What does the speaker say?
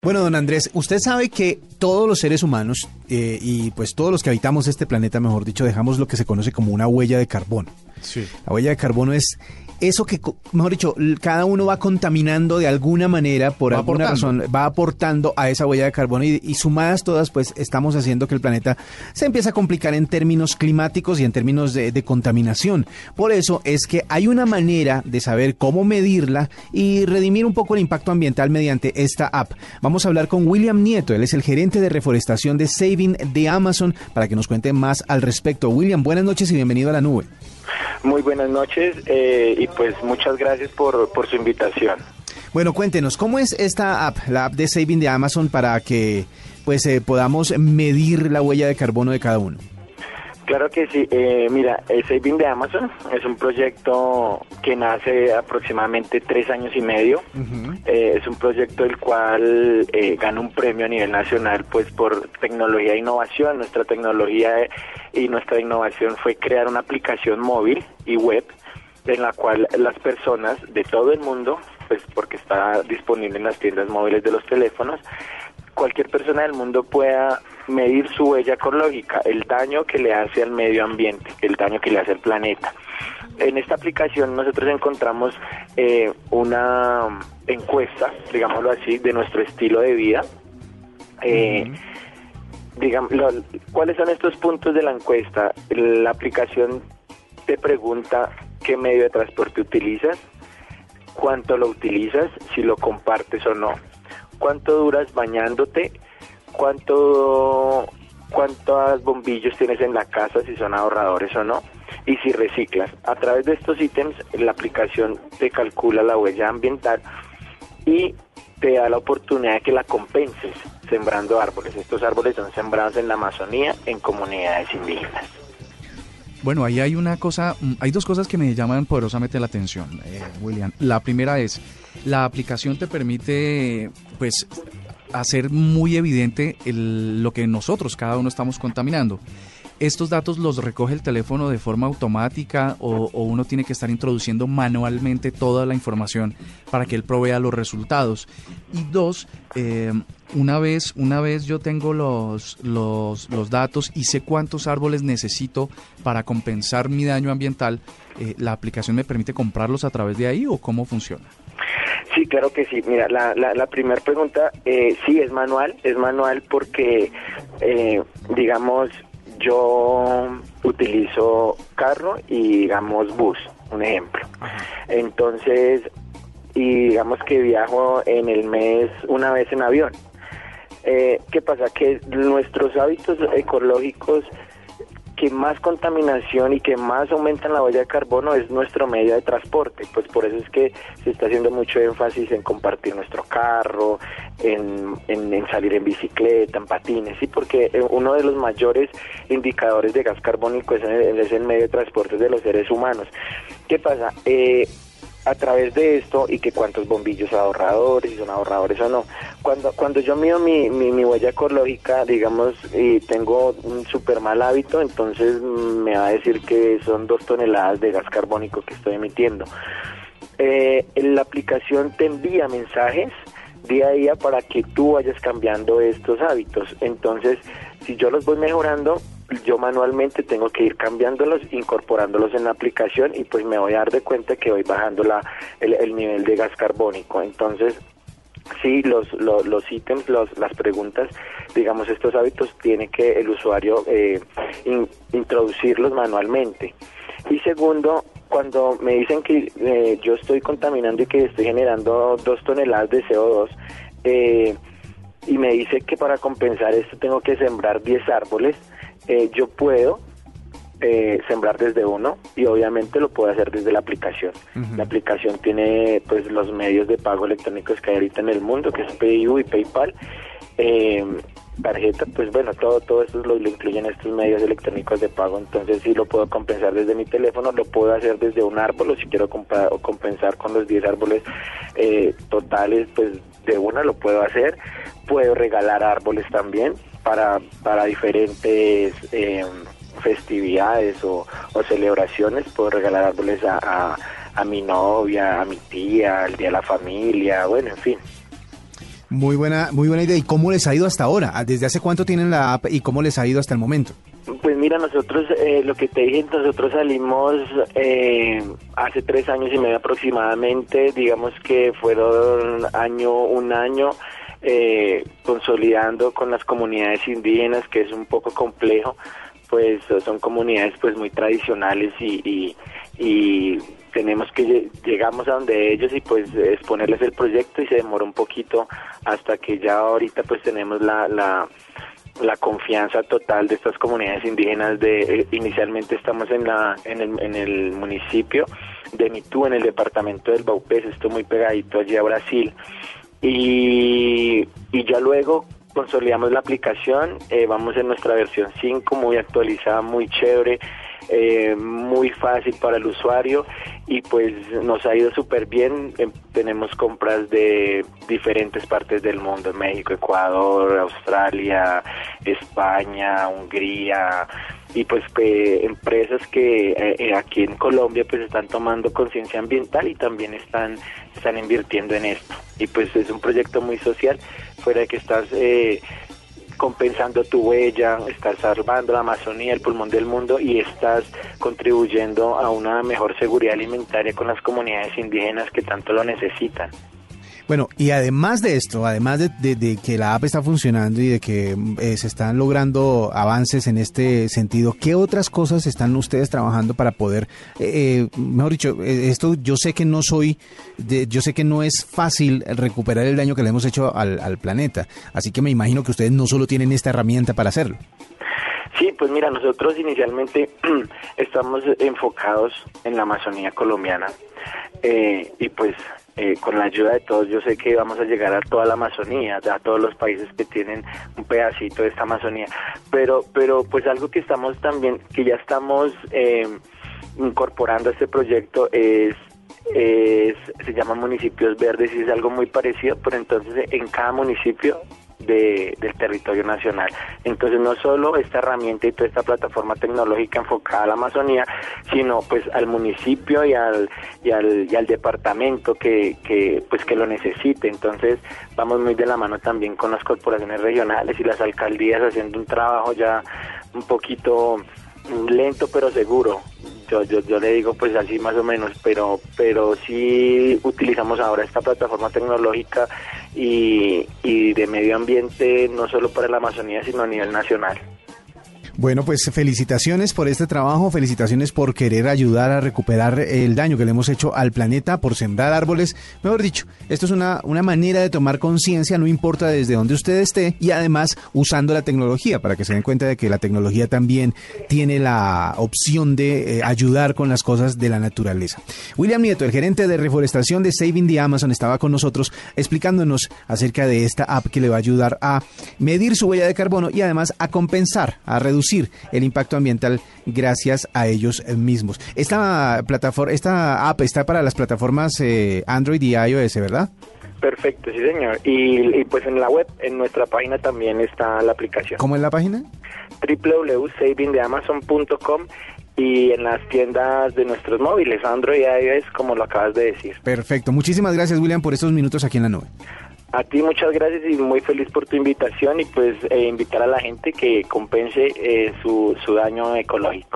Bueno, don Andrés, usted sabe que todos los seres humanos eh, y pues todos los que habitamos este planeta, mejor dicho, dejamos lo que se conoce como una huella de carbono. Sí. La huella de carbono es eso que, mejor dicho, cada uno va contaminando de alguna manera, por Va alguna aportando. razón, va aportando a esa huella de carbono y, y sumadas todas, pues estamos haciendo que el planeta se empiece a complicar en términos climáticos y en términos de, de contaminación. Por eso es que hay una manera de saber cómo medirla y redimir un poco el impacto ambiental mediante esta app. Vamos a hablar con William Nieto, él es el gerente de reforestación de Saving de Amazon, para que nos cuente más al respecto. William, buenas noches y bienvenido a la nube. Muy buenas noches eh, y pues muchas gracias por, su invitación. Bueno, cuéntenos, ¿cómo es esta app, la app de Saving de Amazon, para que pues eh, podamos medir la huella de carbono de cada uno? Claro que sí, eh, mira, el Saving de Amazon es un proyecto que nace aproximadamente tres años y medio. Eh, es un proyecto el cual eh, gana un premio a nivel nacional pues por tecnología e innovación. Nuestra tecnología eh, y nuestra innovación fue crear una aplicación móvil y web en la cual las personas de todo el mundo, pues porque está disponible en las tiendas móviles de los teléfonos, cualquier persona del mundo pueda medir su huella ecológica, el daño que le hace al medio ambiente, el daño que le hace al planeta. En esta aplicación nosotros encontramos eh, una encuesta, digámoslo así, de nuestro estilo de vida. Eh, digamos, lo- ¿Cuáles son estos puntos de la encuesta? La aplicación te pregunta qué medio de transporte utilizas, cuánto lo utilizas, si lo compartes o no, cuánto duras bañándote, cuánto cuántos bombillos tienes en la casa, si son ahorradores o no, y si reciclas. A través de estos ítems, la aplicación te calcula la huella ambiental y te da la oportunidad de que la compenses sembrando árboles. Estos árboles son sembrados en la Amazonía, en comunidades indígenas. Bueno, ahí hay una cosa, hay dos cosas que me llaman poderosamente la atención, eh, William. La primera es, la aplicación te permite, pues, hacer muy evidente lo que nosotros, cada uno, estamos contaminando. ¿Estos datos los recoge el teléfono de forma automática o, uno tiene que estar introduciendo manualmente toda la información para que él provea los resultados? Y dos, eh, una vez, una vez yo tengo los, los, los datos y sé cuántos árboles necesito para compensar mi daño ambiental, eh, ¿la aplicación me permite comprarlos a través de ahí o cómo funciona? Sí, claro que sí. Mira, la, la, la primera pregunta, eh, sí, es manual. Es manual porque, eh, digamos, yo utilizo carro y, digamos, bus, un ejemplo. Entonces, y digamos que viajo en el mes una vez en avión. Eh, ¿Qué pasa? Que nuestros hábitos ecológicos que más contaminación y que más aumentan la huella de carbono es nuestro medio de transporte. Pues por eso es que se está haciendo mucho énfasis en compartir nuestro carro, en, en- salir en bicicleta, en patines, sí, porque eh, uno de los mayores indicadores de gas carbónico es, es el medio de transporte de los seres humanos. ¿Qué pasa? Eh, a través de esto y que cuántos bombillos ahorradores, si son ahorradores o no. Cuando, cuando yo mido mi, mi, huella ecológica, digamos, y tengo un súper mal hábito, entonces me va a decir que son dos toneladas de gas carbónico que estoy emitiendo. Eh, la aplicación te envía mensajes día a día para que tú vayas cambiando estos hábitos. Entonces, si yo los voy mejorando, yo manualmente tengo que ir cambiándolos, incorporándolos en la aplicación y pues me voy a dar de cuenta que voy bajando la, el, el nivel de gas carbónico. Entonces, sí, los, los, los ítems, los, las preguntas, digamos, estos hábitos tiene que el usuario eh, in- introducirlos manualmente. Y segundo, cuando me dicen que eh, yo estoy contaminando y que estoy generando dos toneladas de CO2, eh, y me dice que para compensar esto tengo que sembrar 10 árboles, eh, yo puedo eh, sembrar desde uno y obviamente lo puede hacer desde la aplicación. La aplicación tiene pues los medios de pago electrónicos que hay ahorita en el mundo, que es PayU y PayPal. Eh, tarjeta, pues bueno, todo todo esto lo, incluyen estos medios electrónicos de pago, entonces sí lo puedo compensar desde mi teléfono, lo puedo hacer desde un árbol o si quiero comprar, o compensar con los 10 árboles eh, totales, pues de una lo puedo hacer, puedo regalar árboles también para, para diferentes eh, festividades o, celebraciones, puedo regalar árboles a, a, a mi novia, a mi tía, al día de la familia, bueno, en fin. Muy buena, muy buena idea. ¿Y cómo les ha ido hasta ahora? ¿Desde hace cuánto tienen la app y cómo les ha ido hasta el momento? Pues mira, nosotros, eh, lo que te dije, nosotros salimos eh, hace tres años y medio aproximadamente, digamos que fueron año, un año, eh, consolidando con las comunidades indígenas, que es un poco complejo, pues son comunidades pues muy tradicionales y, y tenemos que llegamos a donde ellos y pues exponerles el proyecto y se demora un poquito hasta que ya ahorita pues tenemos la, la, la confianza total de estas comunidades indígenas de eh, inicialmente estamos en la en el, en el municipio de Mitú en el departamento del Baupés esto muy pegadito allí a Brasil. Y, y ya luego consolidamos la aplicación eh, vamos en nuestra versión 5 muy actualizada muy chévere eh, muy fácil para el usuario y pues nos ha ido súper bien. Em, tenemos compras de diferentes partes del mundo, México, Ecuador, Australia, España, Hungría y pues empresas que eh, eh, aquí en Colombia pues están tomando conciencia ambiental y también están están invirtiendo en esto y pues es un proyecto muy social fuera de que estás eh, compensando tu huella, estás salvando la Amazonía, el pulmón del mundo y estás contribuyendo a una mejor seguridad alimentaria con las comunidades indígenas que tanto lo necesitan. Bueno, y además de esto, además de, que la app está funcionando y de que eh, se están logrando avances en este sentido, ¿qué otras cosas están ustedes trabajando para poder, eh, eh, mejor dicho, esto yo sé que no soy, yo sé que no es fácil recuperar el daño que le hemos hecho al, al planeta, así que me imagino que ustedes no solo tienen esta herramienta para hacerlo. Sí, pues mira, nosotros inicialmente estamos enfocados en la Amazonía colombiana y pues eh, con la ayuda de todos, yo sé que vamos a llegar a toda la Amazonía, a todos los países que tienen un pedacito de esta Amazonía. Pero, pero pues algo que estamos también, que ya estamos eh, incorporando a este proyecto es se llama municipios verdes y es algo muy parecido, pero entonces en cada municipio de, del territorio nacional. Entonces no solo esta herramienta y toda esta plataforma tecnológica enfocada a la Amazonía, sino pues al municipio y al, y al, y al departamento que, que, pues que lo necesite. Entonces vamos muy de la mano también con las corporaciones regionales y las alcaldías haciendo un trabajo ya un poquito lento pero seguro yo, yo, yo le digo pues así más o menos, pero, pero sí utilizamos ahora esta plataforma tecnológica y, y de medio ambiente no solo para la Amazonía, sino a nivel nacional. Bueno, pues felicitaciones por este trabajo, felicitaciones por querer ayudar a recuperar el daño que le hemos hecho al planeta, por sembrar árboles. Mejor dicho, esto es una, una manera de tomar conciencia, no importa desde donde usted esté, y además usando la tecnología, para que se den cuenta de que la tecnología también tiene la opción de eh, ayudar con las cosas de la naturaleza. William Nieto, el gerente de reforestación de Saving the Amazon, estaba con nosotros explicándonos acerca de esta app que le va a ayudar a medir su huella de carbono y además a compensar, a reducir el impacto ambiental gracias a ellos mismos. Esta plataforma, esta app está para las plataformas eh, Android y iOS, ¿verdad? Perfecto, sí señor. Y, pues en la web, en nuestra página también está la aplicación. ¿Cómo es la página? www.savingdeamazon.com y en las tiendas de nuestros móviles, Android y iOS, como lo acabas de decir. Perfecto. Muchísimas gracias, William, por estos minutos aquí en la nube. A ti muchas gracias y muy feliz por tu invitación y pues eh, invitar a la gente que compense eh, su, su daño ecológico.